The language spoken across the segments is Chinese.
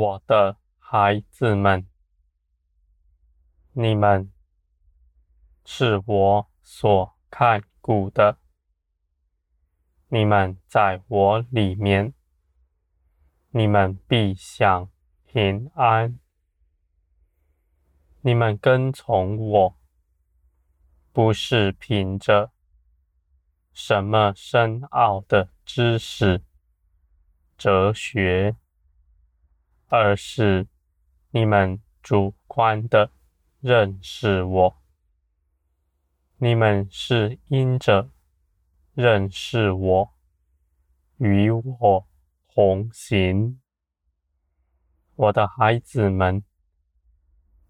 我的孩子们，你们是我所看顾的，你们在我里面，你们必享平安。你们跟从我，不是凭着什么深奥的知识、哲学，而是你们主观的认识我。你们是因着认识我，与我同行，我的孩子们。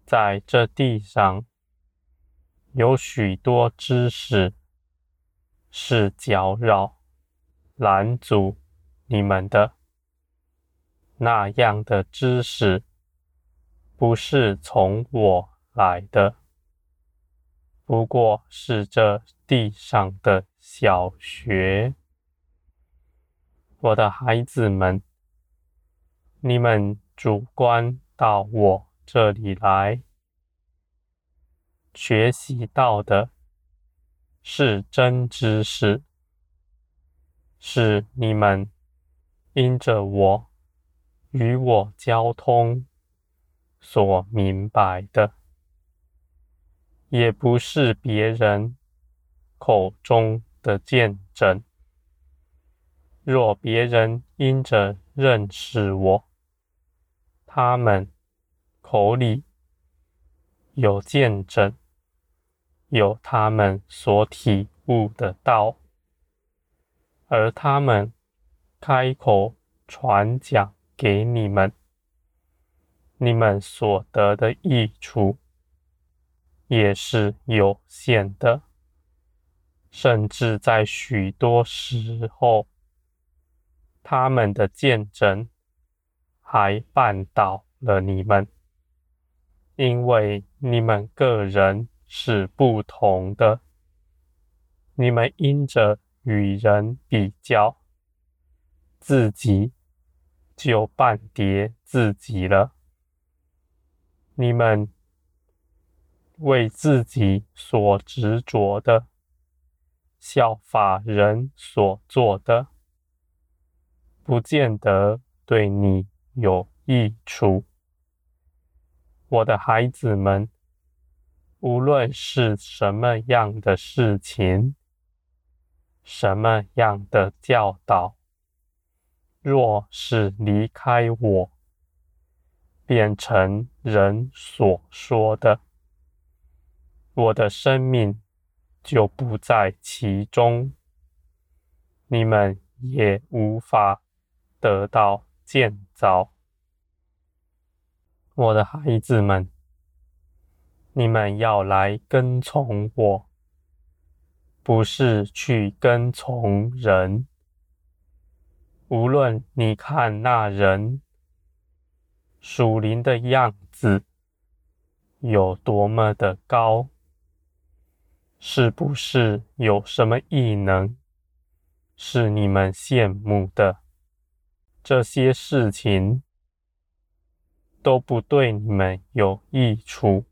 在这地上，有许多知识是搅扰、拦阻你们的。那样的知识不是从我来的，不过是这地上的小学。我的孩子们，你们主观到我这里来学习到的是真知识，是你们因着我与我交通所明白的，也不是别人口中的见证。若别人因着认识我，他们口里有见证，有他们所体悟的道，而他们开口传讲给你们，你们所得的益处也是有限的，甚至在许多时候，他们的见证还绊倒了你们。因为你们个人是不同的，你们因着与人比较，自己就半跌自己了。你们为自己所执着的，效法人所做的，不见得对你有益处。我的孩子们，无论是什么样的事情，什么样的教导，若是离开我，变成人所说的，我的生命就不在其中，你们也无法得到建造。我的孩子们，你们要来跟从我，不是去跟从人。无论你看那人属灵的样子有多么的高，是不是有什么异能是你们羡慕的？这些事情。都不对你们有益处。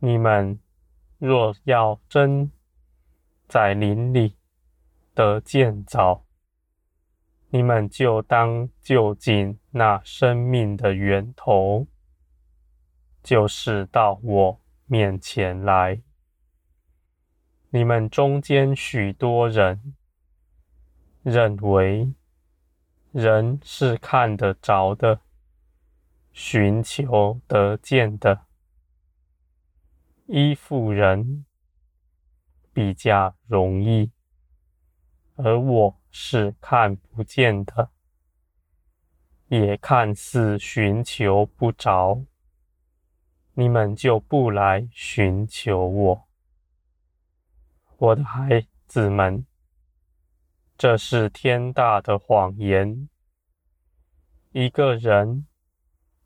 你们若要真在林里得建造，你们就当就近那生命的源头，就是到我面前来。你们中间许多人认为人是看得着的。寻求得见的，依附人比较容易，而我是看不见的，也看似寻求不着，你们就不来寻求我，我的孩子们，这是天大的谎言，一个人。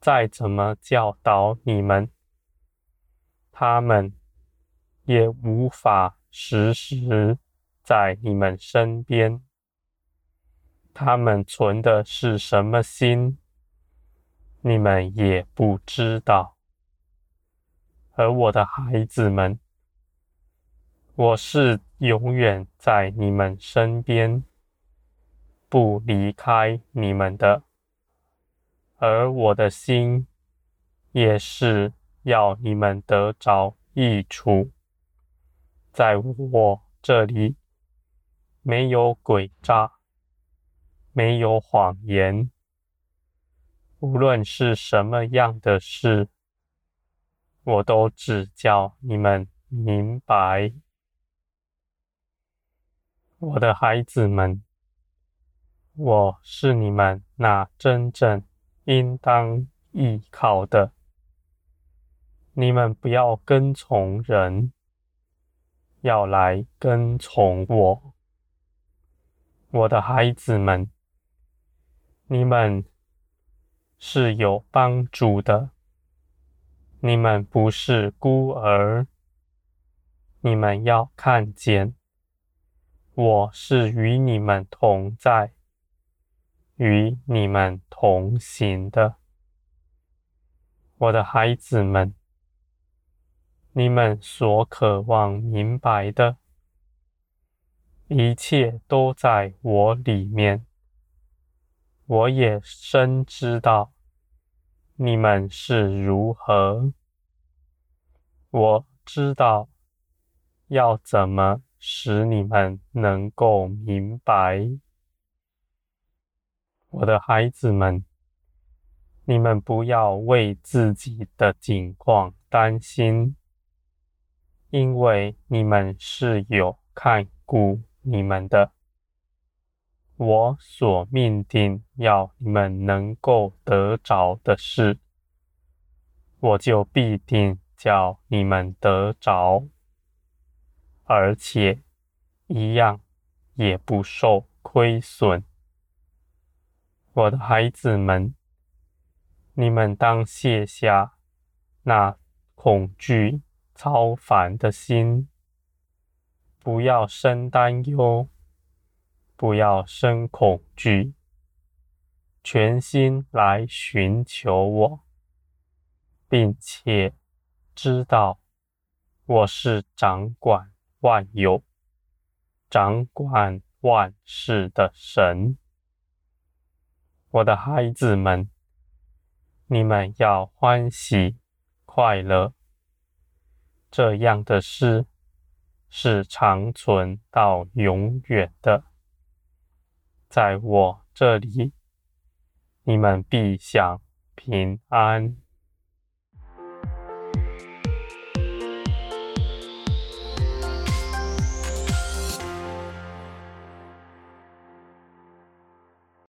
再怎么教导你们，他们也无法时时在你们身边。他们存的是什么心，你们也不知道。而我的孩子们，我是永远在你们身边，不离开你们的。而我的心也是要你们得着益处，在我这里没有诡诈，没有谎言。无论是什么样的事，我都只叫你们明白。我的孩子们，我是你们那真正应当依靠的。你们不要跟从人，要来跟从我。我的孩子们，你们是有帮助的。你们不是孤儿。你们要看见。我是与你们同在，与你们同行的，我的孩子们，你们所渴望明白的，一切都在我里面。我也深知道你们是如何，我知道要怎么。使你们能够明白，我的孩子们，你们不要为自己的境况担心，因为你们是有看顾你们的。我所命定要你们能够得着的事，我就必定叫你们得着。而且一样也不受亏损，我的孩子们，你们当卸下那恐惧、超凡的心，不要生担忧，不要生恐惧，全心来寻求我，并且知道我是掌管。万有掌管万事的神，我的孩子们，你们要欢喜快乐。这样的事是长存到永远的，在我这里，你们必享平安。